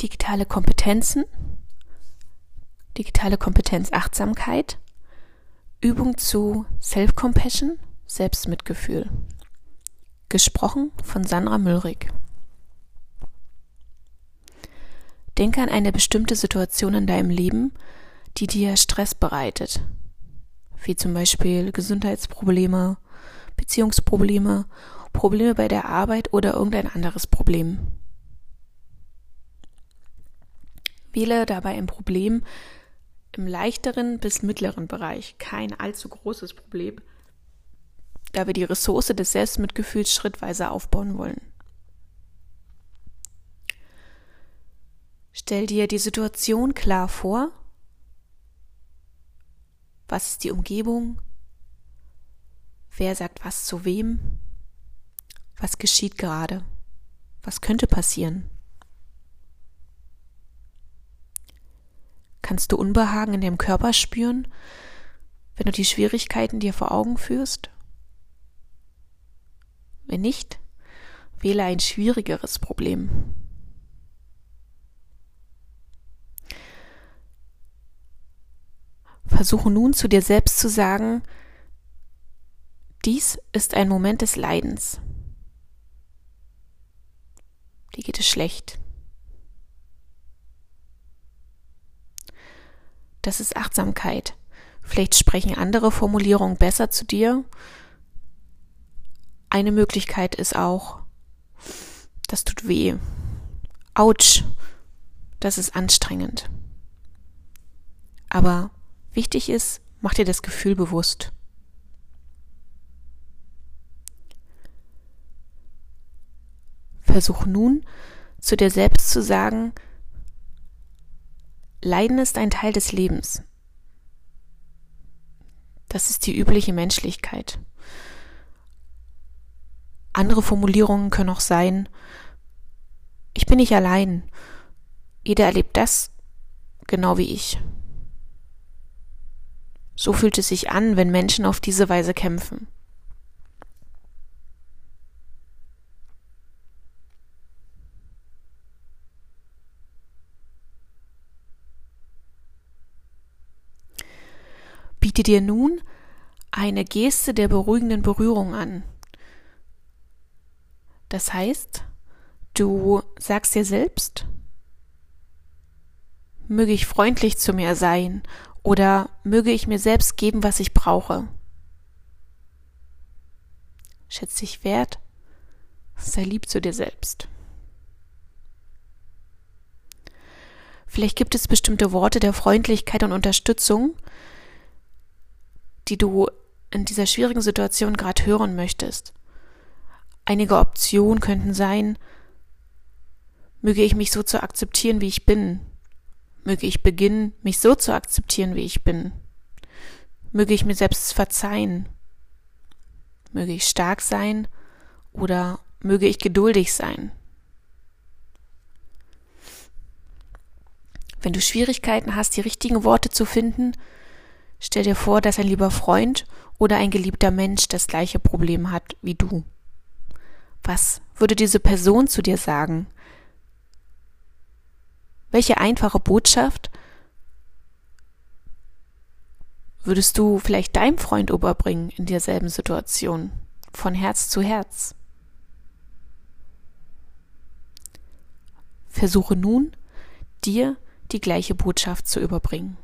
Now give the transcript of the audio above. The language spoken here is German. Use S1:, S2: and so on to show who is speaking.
S1: digitale Kompetenzen, digitale Kompetenz Achtsamkeit, Übung zu Self-Compassion, Selbstmitgefühl. Gesprochen von Sandra Müllrig. Denke an eine bestimmte Situation in deinem Leben, die dir Stress bereitet, wie zum Beispiel Gesundheitsprobleme, Beziehungsprobleme, Probleme bei der Arbeit oder irgendein anderes Problem. Wähle dabei ein Problem im leichteren bis mittleren Bereich, kein allzu großes Problem, da wir die Ressource des Selbstmitgefühls schrittweise aufbauen wollen. Stell dir die Situation klar vor. Was ist die Umgebung? Wer sagt was zu wem? Was geschieht gerade? Was könnte passieren? Kannst du Unbehagen in deinem Körper spüren, wenn du die Schwierigkeiten dir vor Augen führst? Wenn nicht, wähle ein schwierigeres Problem. Versuche nun zu dir selbst zu sagen, dies ist ein Moment des Leidens. Dir geht es schlecht. Das ist Achtsamkeit. Vielleicht sprechen andere Formulierungen besser zu dir. Eine Möglichkeit ist auch, das tut weh. Autsch, das ist anstrengend. Aber wichtig ist, mach dir das Gefühl bewusst. Versuch nun, zu dir selbst zu sagen, Leiden ist ein Teil des Lebens. Das ist die übliche Menschlichkeit. Andere Formulierungen können auch sein, ich bin nicht allein. Jeder erlebt das genau wie ich. So fühlt es sich an, wenn Menschen auf diese Weise kämpfen. Biete dir nun eine Geste der beruhigenden Berührung an. Das heißt, du sagst dir selbst, möge ich freundlich zu mir sein oder möge ich mir selbst geben, was ich brauche. Schätz dich wert, sei lieb zu dir selbst. Vielleicht gibt es bestimmte Worte der Freundlichkeit und Unterstützung, die du in dieser schwierigen Situation gerade hören möchtest. Einige Optionen könnten sein, möge ich mich so zu akzeptieren, wie ich bin. Möge ich beginnen, mich so zu akzeptieren, wie ich bin. Möge ich mir selbst verzeihen. Möge ich stark sein oder möge ich geduldig sein. Wenn du Schwierigkeiten hast, die richtigen Worte zu finden, Stell dir vor, dass ein lieber Freund oder ein geliebter Mensch das gleiche Problem hat wie du. Was würde diese Person zu dir sagen? Welche einfache Botschaft würdest du vielleicht deinem Freund überbringen in derselben Situation, von Herz zu Herz? Versuche nun, dir die gleiche Botschaft zu überbringen.